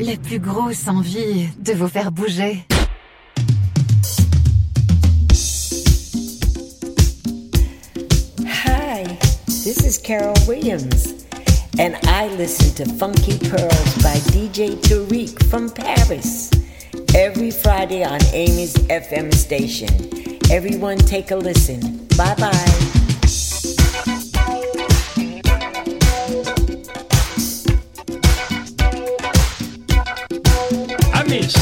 la plus grosse envie de vous faire bouger. Hi, this is Carol Williams, and I listen to Funky Pearls by DJ Tarek from Paris every Friday on Amis FM station. Everyone, take a listen. Bye bye. Amis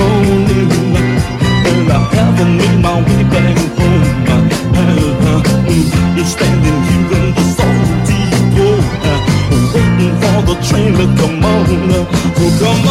morning. And I haven't made my way back home. You're standing here in the salty uh, waiting for the train to come on. Oh, come on,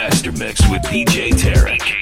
Master Mix with DJ Tarek.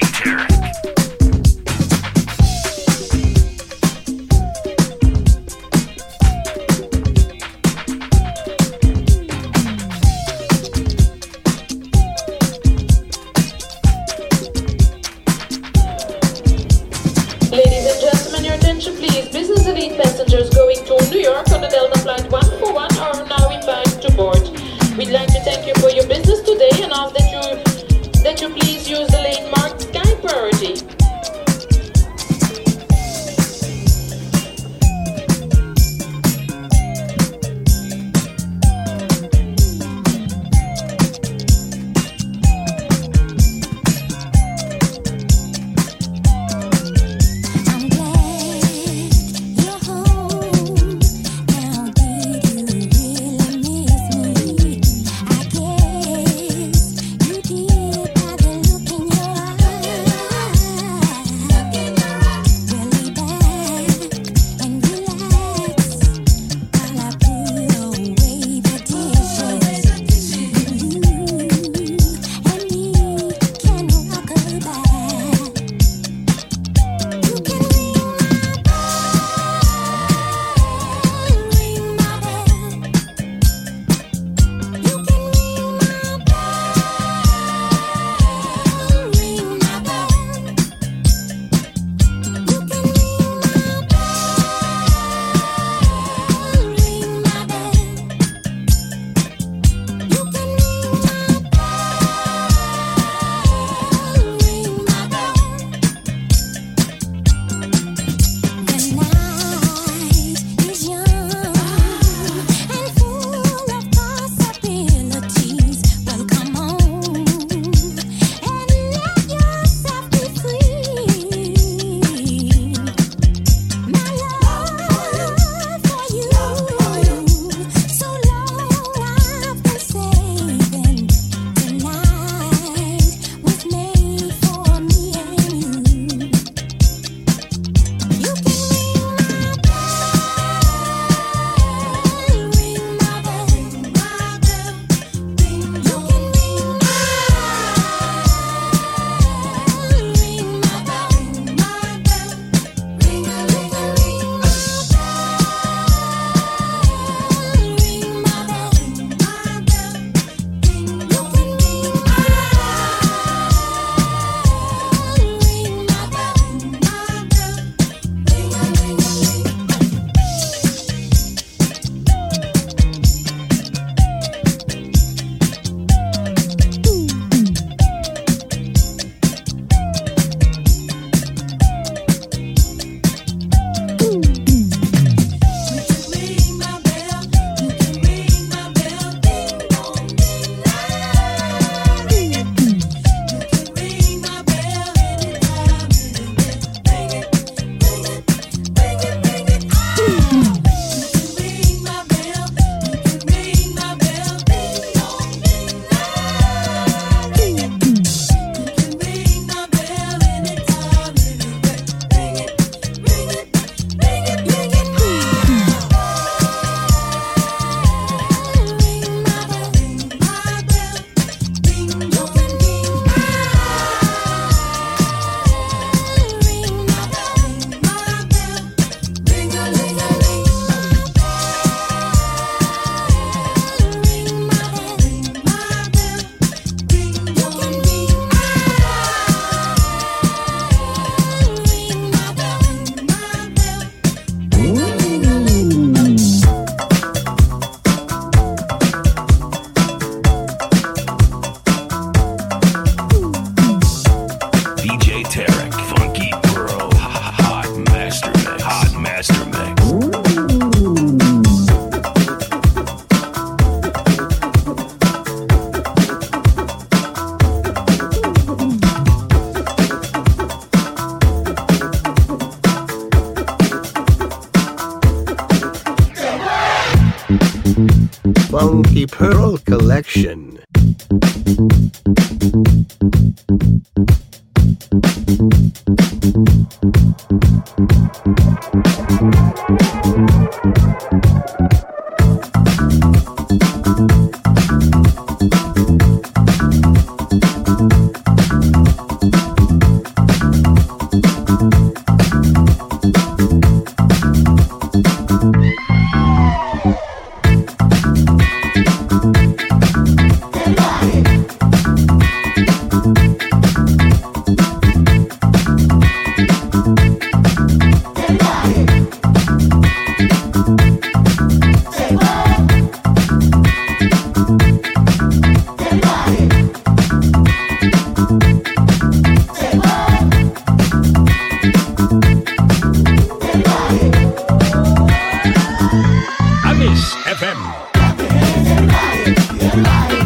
FM. Amis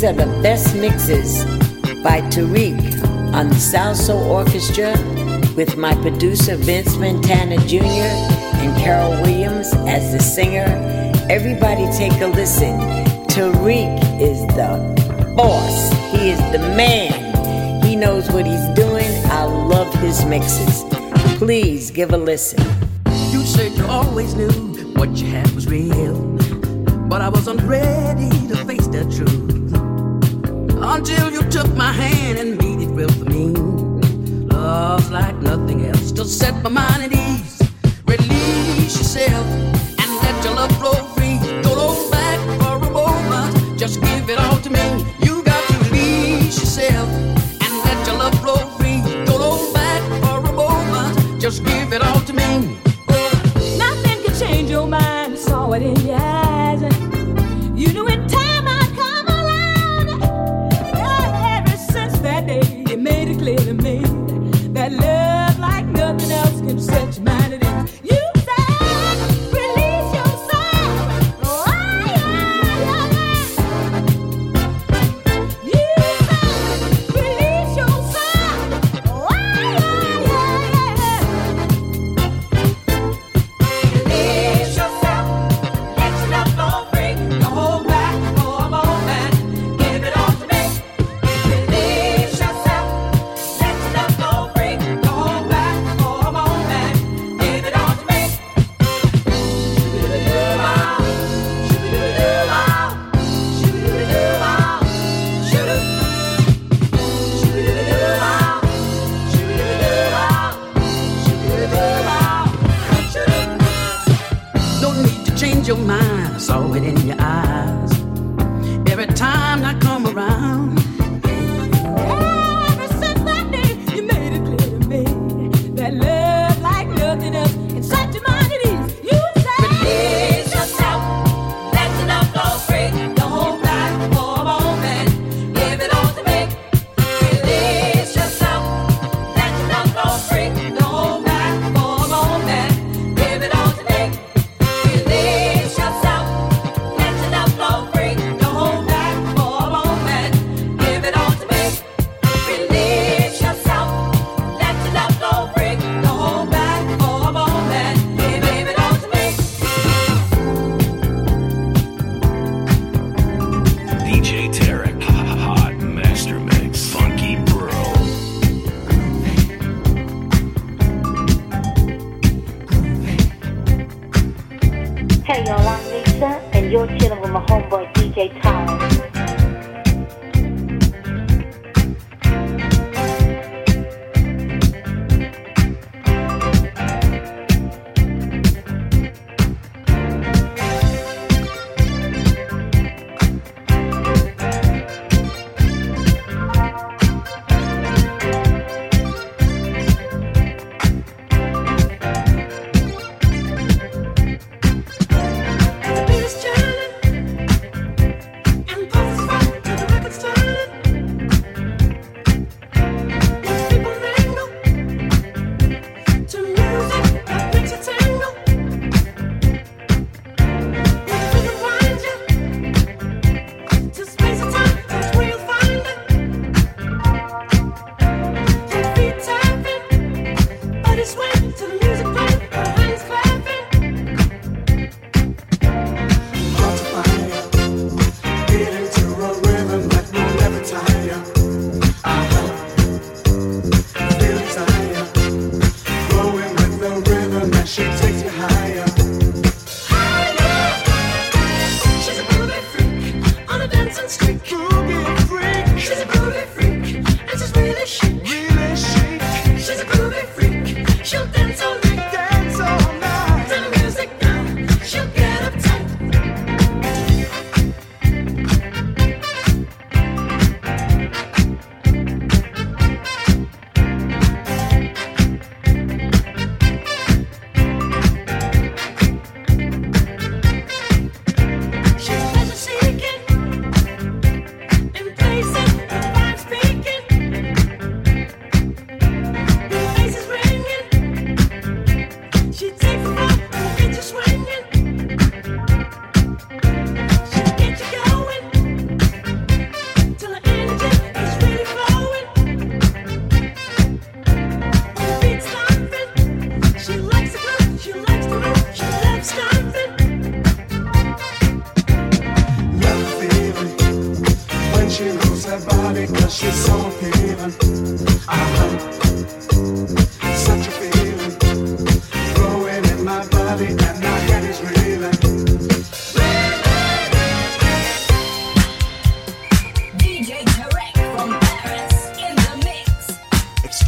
These are the best mixes by Tarek on the Salsoul Orchestra with my producer Vince Montana Jr. and Carol Williams as the singer. Everybody take a listen. Tarek is the boss. He is the man. He knows what he's doing. I love his mixes. Please give a listen. You said you always knew what you had was real, but I wasn't ready to face the truth until you took my hand and made it real for me. Love's like nothing else, to set my mind at ease. Release yourself and let your love flow free. Don't hold back for a moment, just give it all to me.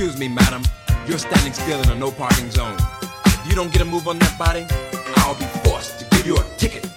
Excuse me, madam, you're standing still in a no parking zone. If you don't get a move on that body, I'll be forced to give you a ticket.